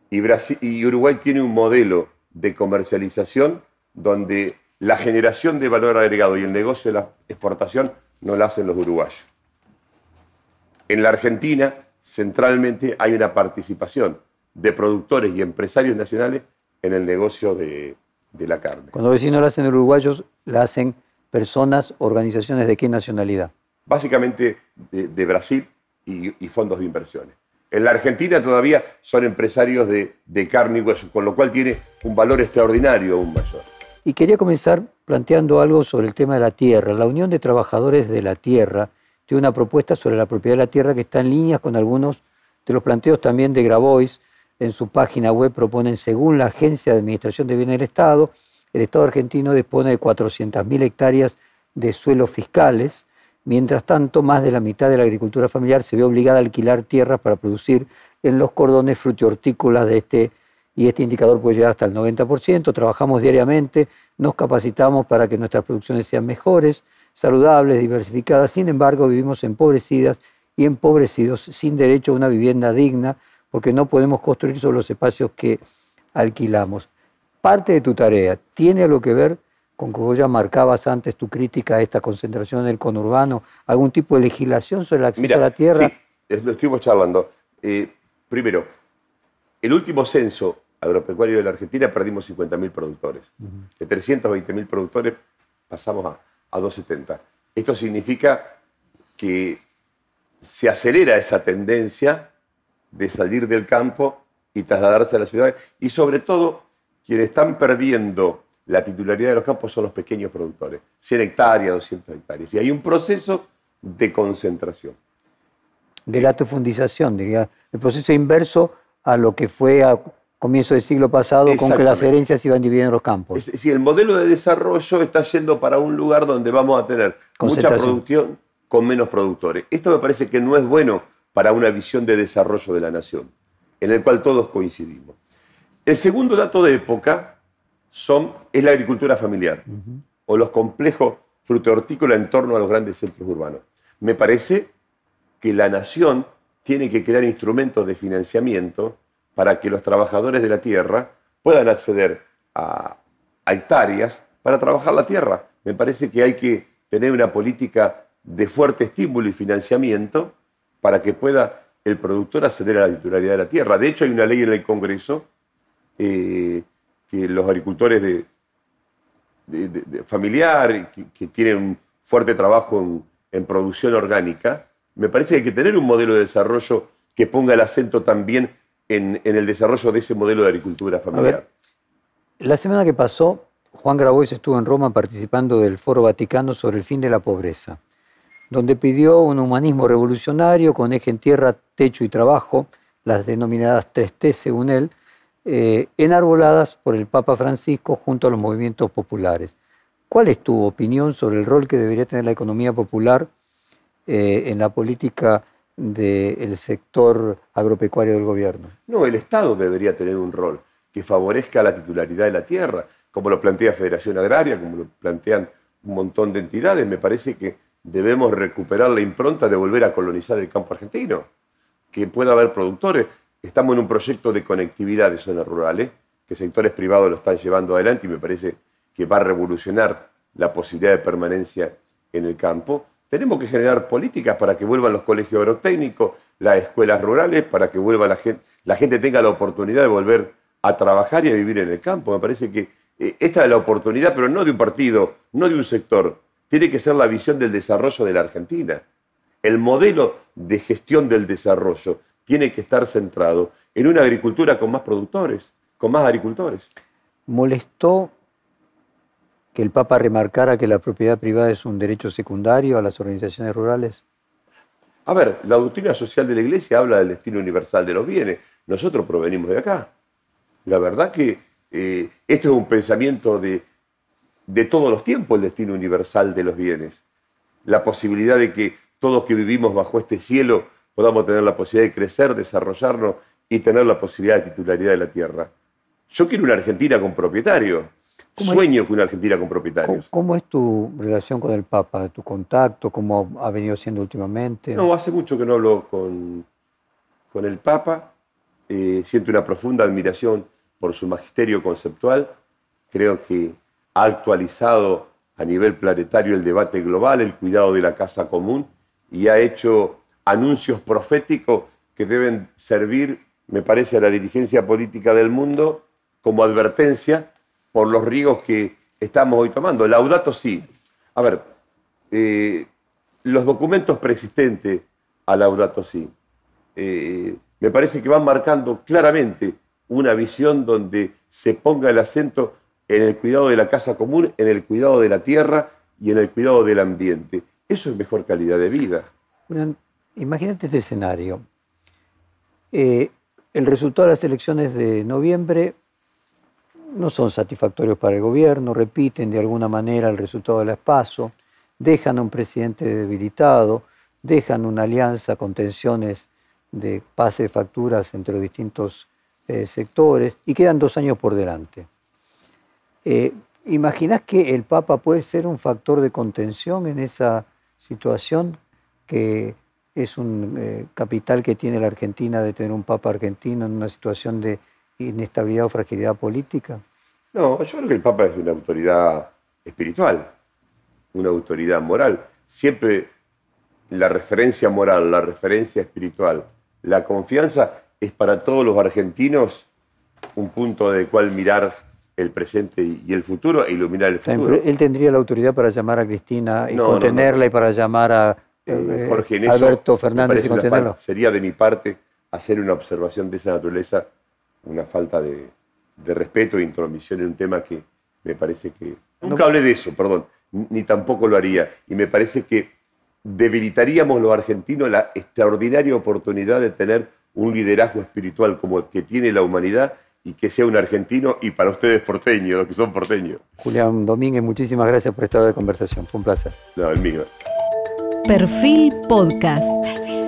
Y, Brasil, y Uruguay tiene un modelo de comercialización donde la generación de valor agregado y el negocio de la exportación no la hacen los uruguayos. En la Argentina, centralmente, hay una participación de productores y empresarios nacionales en el negocio de, de la carne. Cuando vecinos lo hacen uruguayos, la hacen personas, organizaciones de qué nacionalidad. básicamente de, de Brasil y, y fondos de inversiones. En la Argentina todavía son empresarios de, de carne y hueso, con lo cual tiene un valor extraordinario aún mayor. Y quería comenzar planteando algo sobre el tema de la tierra. La Unión de Trabajadores de la Tierra tiene una propuesta sobre la propiedad de la tierra que está en línea con algunos de los planteos también de Grabois. En su página web proponen, según la Agencia de Administración de Bienes del Estado, el Estado argentino dispone de 400.000 hectáreas de suelos fiscales. Mientras tanto, más de la mitad de la agricultura familiar se ve obligada a alquilar tierras para producir en los cordones frutihortícolas de este y este indicador puede llegar hasta el 90%. Trabajamos diariamente, nos capacitamos para que nuestras producciones sean mejores, saludables, diversificadas. Sin embargo, vivimos empobrecidas y empobrecidos sin derecho a una vivienda digna porque no podemos construir sobre los espacios que alquilamos. Parte de tu tarea tiene algo que ver con que vos ya marcabas antes tu crítica a esta concentración en el conurbano, algún tipo de legislación sobre el acceso a la tierra. sí, lo estuvimos charlando. Eh, primero, el último censo agropecuario de la Argentina perdimos 50.000 productores. De 320.000 productores pasamos a, a 270. Esto significa que se acelera esa tendencia de salir del campo y trasladarse a la ciudad. Y sobre todo, quienes están perdiendo la titularidad de los campos son los pequeños productores. 100 hectáreas, 200 hectáreas. Y hay un proceso de concentración. de latifundización, diría, el proceso inverso a lo que fue a comienzo del siglo pasado con que las herencias iban dividiendo los campos. Es decir, el modelo de desarrollo está yendo para un lugar donde vamos a tener mucha producción con menos productores. Esto me parece que no es bueno para una visión de desarrollo de la nación, en el cual todos coincidimos. El segundo dato de época son, es la agricultura familiar o los complejos frutohortícolas en torno a los grandes centros urbanos. Me parece que la nación tiene que crear instrumentos de financiamiento para que los trabajadores de la tierra puedan acceder a, hectáreas para trabajar la tierra. Me parece que hay que tener una política de fuerte estímulo y financiamiento para que pueda el productor acceder a la titularidad de la tierra. De hecho, hay una ley en el Congreso eh, que los agricultores de, familiar, que, tienen un fuerte trabajo en producción orgánica, me parece que hay que tener un modelo de desarrollo que ponga el acento también en, en el desarrollo de ese modelo de agricultura familiar. La semana que pasó, Juan Grabois estuvo en Roma participando del Foro Vaticano sobre el fin de la pobreza, donde pidió un humanismo revolucionario con eje en tierra, techo y trabajo, las denominadas 3T según él, eh, enarboladas por el Papa Francisco junto a los movimientos populares. ¿Cuál es tu opinión sobre el rol que debería tener la economía popular eh, en la política del sector agropecuario del gobierno? No, el Estado debería tener un rol que favorezca la titularidad de la tierra, como lo plantea Federación Agraria, como lo plantean un montón de entidades. Me parece que debemos recuperar la impronta de volver a colonizar el campo argentino, que pueda haber productores. Estamos en un proyecto de conectividad de zonas rurales, que sectores privados lo están llevando adelante y me parece que va a revolucionar la posibilidad de permanencia en el campo. Tenemos que generar políticas para que vuelvan los colegios agrotécnicos, las escuelas rurales, para que vuelva la gente, la gente tenga la oportunidad de volver a trabajar y a vivir en el campo. Me parece que eh, esta es la oportunidad, pero no de un partido, no de un sector. Tiene que ser la visión del desarrollo de la Argentina. El modelo de gestión del desarrollo tiene que estar centrado en una agricultura con más productores, con más agricultores. ¿Molestó que el Papa remarcara que la propiedad privada es un derecho secundario a las organizaciones rurales? A ver, la doctrina social de la Iglesia habla del destino universal de los bienes. Nosotros provenimos de acá. La verdad que eh, esto es un pensamiento de, de todos los tiempos, el destino universal de los bienes. La posibilidad de que todos que vivimos bajo este cielo podamos tener la posibilidad de crecer, desarrollarnos y tener la posibilidad de titularidad de la tierra. Yo quiero una Argentina con propietarios. Sueño con una Argentina con propietarios. ¿Cómo, es tu relación con el Papa? ¿Tu contacto? ¿Cómo ha venido siendo últimamente? No, hace mucho que no hablo con, con el Papa. Eh, siento una profunda admiración por su magisterio conceptual. Creo que ha actualizado a nivel planetario el debate global, el cuidado de la casa común y ha hecho anuncios proféticos que deben servir, me parece, a la dirigencia política del mundo como advertencia por los riesgos que estamos hoy tomando. Laudato sí. A ver, eh, los documentos preexistentes a Laudato sí, eh, me parece que van marcando claramente una visión donde se ponga el acento en el cuidado de la casa común, en el cuidado de la tierra y en el cuidado del ambiente. Eso es mejor calidad de vida. imagínate este escenario. Eh, el resultado de las elecciones de noviembre no son satisfactorios para el gobierno, repiten de alguna manera el resultado del espacio, dejan a un presidente debilitado, dejan una alianza con tensiones de pase de facturas entre los distintos eh, sectores y quedan dos años por delante. Eh, ¿Imaginas que el Papa puede ser un factor de contención en esa situación que es un eh, capital que tiene la Argentina de tener un Papa argentino en una situación de inestabilidad o fragilidad política? No, yo creo que el Papa es una autoridad espiritual, una autoridad moral. Siempre la referencia moral, la referencia espiritual, la confianza es para todos los argentinos un punto de cual mirar el presente y el futuro e iluminar el futuro. Él tendría la autoridad para llamar a Cristina y contenerla y para llamar a eh, eh, Alberto Fernández y contenerlo. Sería de mi parte hacer una observación de esa naturaleza una falta de, respeto e intromisión en un tema que me parece que... Nunca hablé de eso, perdón, ni tampoco lo haría. Y me parece que debilitaríamos los argentinos la extraordinaria oportunidad de tener un liderazgo espiritual como el que tiene la humanidad y que sea un argentino y para ustedes porteño, los que son porteños. Julián Domínguez, muchísimas gracias por esta de conversación. Fue un placer. No, el mío. Perfil Podcast.